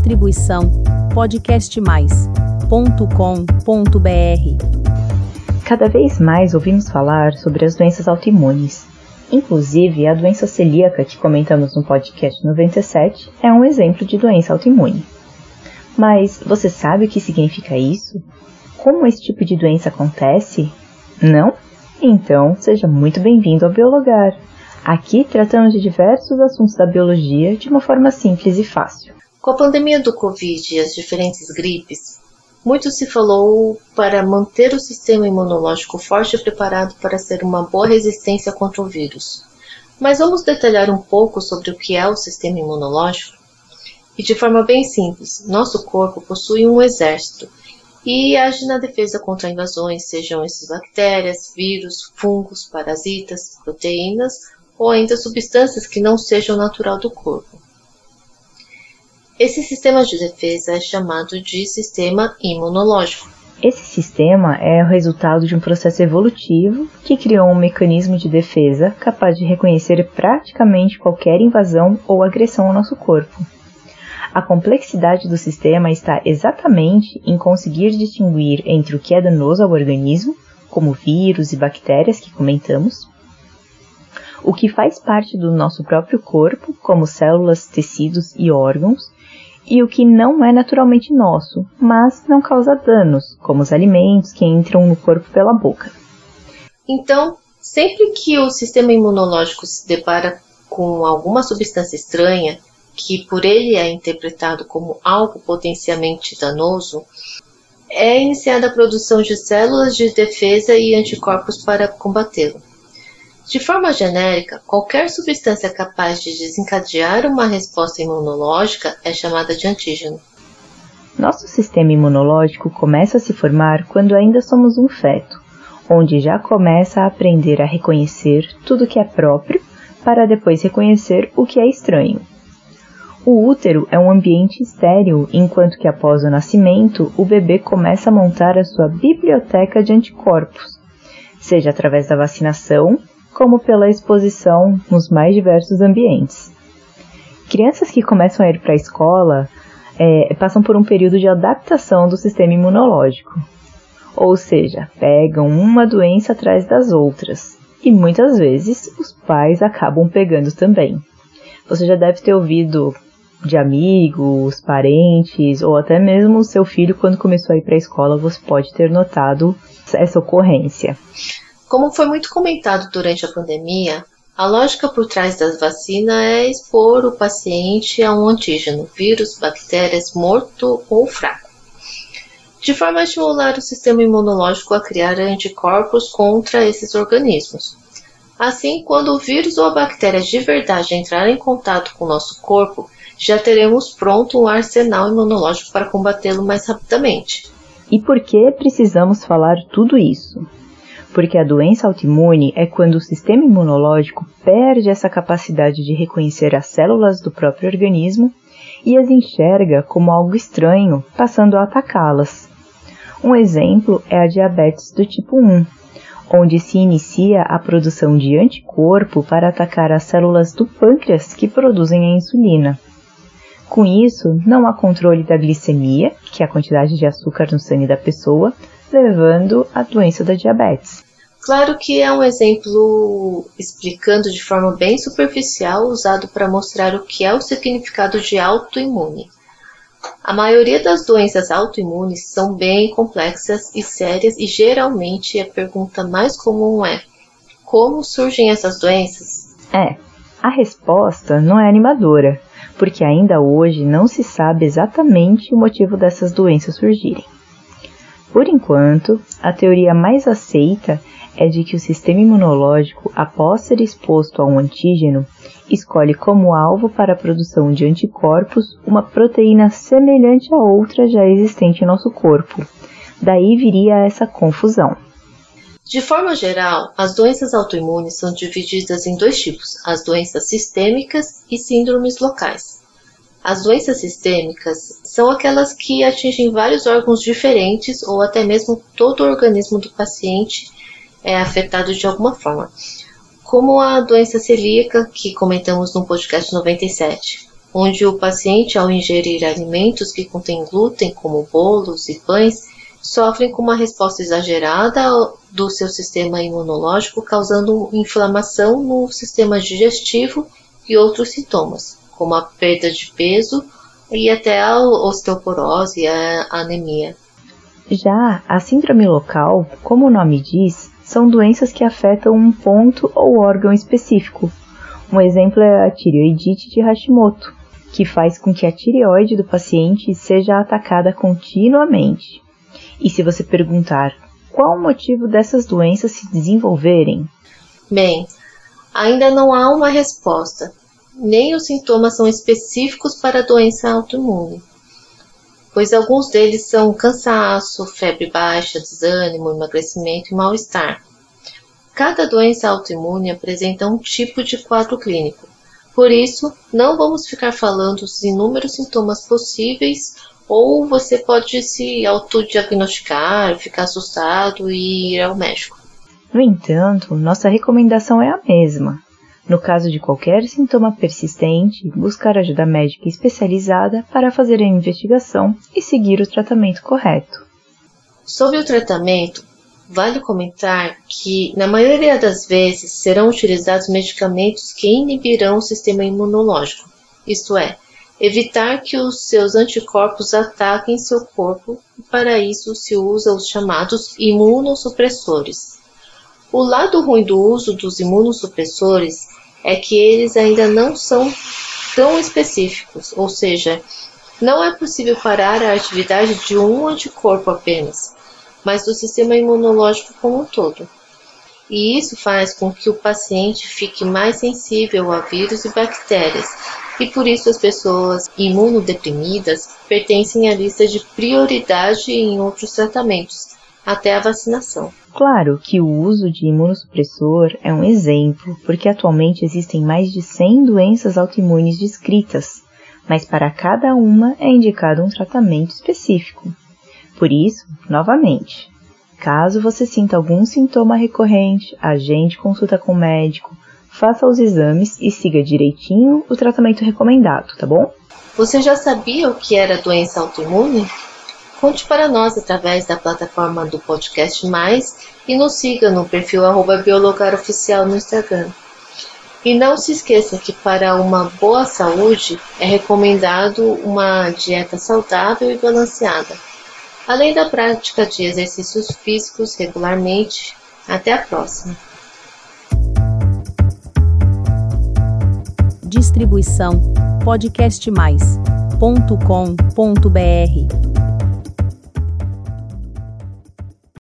Distribuição podcastmais.com.br. Cada vez mais ouvimos falar sobre as doenças autoimunes. Inclusive, a doença celíaca que comentamos no podcast 97 é um exemplo de doença autoimune. Mas você sabe o que significa isso? Como esse tipo de doença acontece? Não? Então, seja muito bem-vindo ao Biologar. Aqui tratamos de diversos assuntos da biologia de uma forma simples e fácil. Com a pandemia do Covid e as diferentes gripes, muito se falou para manter o sistema imunológico forte e preparado para ser uma boa resistência contra o vírus. Mas vamos detalhar um pouco sobre o que é o sistema imunológico? E de forma bem simples, nosso corpo possui um exército e age na defesa contra invasões, sejam esses bactérias, vírus, fungos, parasitas, proteínas ou ainda substâncias que não sejam natural do corpo. Esse sistema de defesa é chamado de sistema imunológico. Esse sistema é o resultado de um processo evolutivo que criou um mecanismo de defesa capaz de reconhecer praticamente qualquer invasão ou agressão ao nosso corpo. A complexidade do sistema está exatamente em conseguir distinguir entre o que é danoso ao organismo, como vírus e bactérias que comentamos, o que faz parte do nosso próprio corpo, como células, tecidos e órgãos, e o que não é naturalmente nosso, mas não causa danos, como os alimentos que entram no corpo pela boca. Então, sempre que o sistema imunológico se depara com alguma substância estranha, que por ele é interpretado como algo potencialmente danoso, é iniciada a produção de células de defesa e anticorpos para combatê-lo. De forma genérica, qualquer substância capaz de desencadear uma resposta imunológica é chamada de antígeno. Nosso sistema imunológico começa a se formar quando ainda somos um feto, onde já começa a aprender a reconhecer tudo que é próprio para depois reconhecer o que é estranho. O útero é um ambiente estéril, enquanto que após o nascimento, o bebê começa a montar a sua biblioteca de anticorpos, seja através da vacinação, como pela exposição nos mais diversos ambientes. Crianças que começam a ir para a escola é, passam por um período de adaptação do sistema imunológico, ou seja, pegam uma doença atrás das outras, e muitas vezes os pais acabam pegando também. Você já deve ter ouvido de amigos, parentes ou até mesmo seu filho quando começou a ir para a escola, você pode ter notado essa ocorrência. Como foi muito comentado durante a pandemia, a lógica por trás das vacinas é expor o paciente a um antígeno, vírus, bactérias, morto ou fraco, de forma a estimular o sistema imunológico a criar anticorpos contra esses organismos. Assim, quando o vírus ou a bactéria de verdade entrar em contato com o nosso corpo, já teremos pronto um arsenal imunológico para combatê-lo mais rapidamente. E por que precisamos falar tudo isso? Porque a doença autoimune é quando o sistema imunológico perde essa capacidade de reconhecer as células do próprio organismo e as enxerga como algo estranho, passando a atacá-las. Um exemplo é a diabetes do tipo 1, onde se inicia a produção de anticorpo para atacar as células do pâncreas que produzem a insulina. Com isso, não há controle da glicemia, que é a quantidade de açúcar no sangue da pessoa, levando à doença da diabetes. Claro que é um exemplo explicando de forma bem superficial, usado para mostrar o que é o significado de autoimune. A maioria das doenças autoimunes são bem complexas e sérias, e geralmente a pergunta mais comum é: como surgem essas doenças? É, a resposta não é animadora porque ainda hoje não se sabe exatamente o motivo dessas doenças surgirem. Por enquanto, a teoria mais aceita é de que o sistema imunológico, após ser exposto a um antígeno, escolhe como alvo para a produção de anticorpos uma proteína semelhante a outra já existente em nosso corpo. Daí viria essa confusão. De forma geral, as doenças autoimunes são divididas em dois tipos: as doenças sistêmicas e síndromes locais. As doenças sistêmicas são aquelas que atingem vários órgãos diferentes ou até mesmo todo o organismo do paciente é afetado de alguma forma, como a doença celíaca que comentamos no podcast 97. onde o paciente, ao ingerir alimentos que contêm glúten, como bolos e pães, sofrem com uma resposta exagerada do seu sistema imunológico, causando inflamação no sistema digestivo e outros sintomas, como a perda de peso e até a osteoporose e a anemia. Já a síndrome local, como o nome diz, são doenças que afetam um ponto ou órgão específico. Um exemplo é a tireoidite de Hashimoto, que faz com que a tireoide do paciente seja atacada continuamente. E se você perguntar qual o motivo dessas doenças se desenvolverem? Bem, ainda não há uma resposta, nem os sintomas são específicos para a doença autoimune, pois alguns deles são cansaço, febre baixa, desânimo, emagrecimento e mal-estar. Cada doença autoimune apresenta um tipo de quadro clínico, por isso, não vamos ficar falando dos inúmeros sintomas possíveis ou você pode se autodiagnosticar, ficar assustado e ir ao médico. No entanto, nossa recomendação é a mesma. No caso de qualquer sintoma persistente, buscar ajuda médica especializada para fazer a investigação e seguir o tratamento correto. Sobre o tratamento, vale comentar que, na maioria das vezes, serão utilizados medicamentos que inibirão o sistema imunológico, isto é, evitar que os seus anticorpos ataquem seu corpo, e para isso se usa os chamados imunossupressores. O lado ruim do uso dos imunossupressores é que eles ainda não são tão específicos, ou seja, não é possível parar a atividade de um anticorpo apenas, mas do sistema imunológico como um todo. E isso faz com que o paciente fique mais sensível a vírus e bactérias, e por isso as pessoas imunodeprimidas pertencem à lista de prioridade em outros tratamentos, até a vacinação. Claro que o uso de imunossupressor é um exemplo, porque atualmente existem mais de 100 doenças autoimunes descritas, mas para cada uma é indicado um tratamento específico. Por isso, novamente, caso você sinta algum sintoma recorrente, agende consulta com o médico, faça os exames e siga direitinho o tratamento recomendado, tá bom? Você já sabia o que era doença autoimune? Conte para nós através da plataforma do Podcast Mais e nos siga no perfil biologaroficial no Instagram. E não se esqueça que para uma boa saúde é recomendado uma dieta saudável e balanceada além da prática de exercícios físicos regularmente. Até a próxima! Distribuição podcastmais.com.br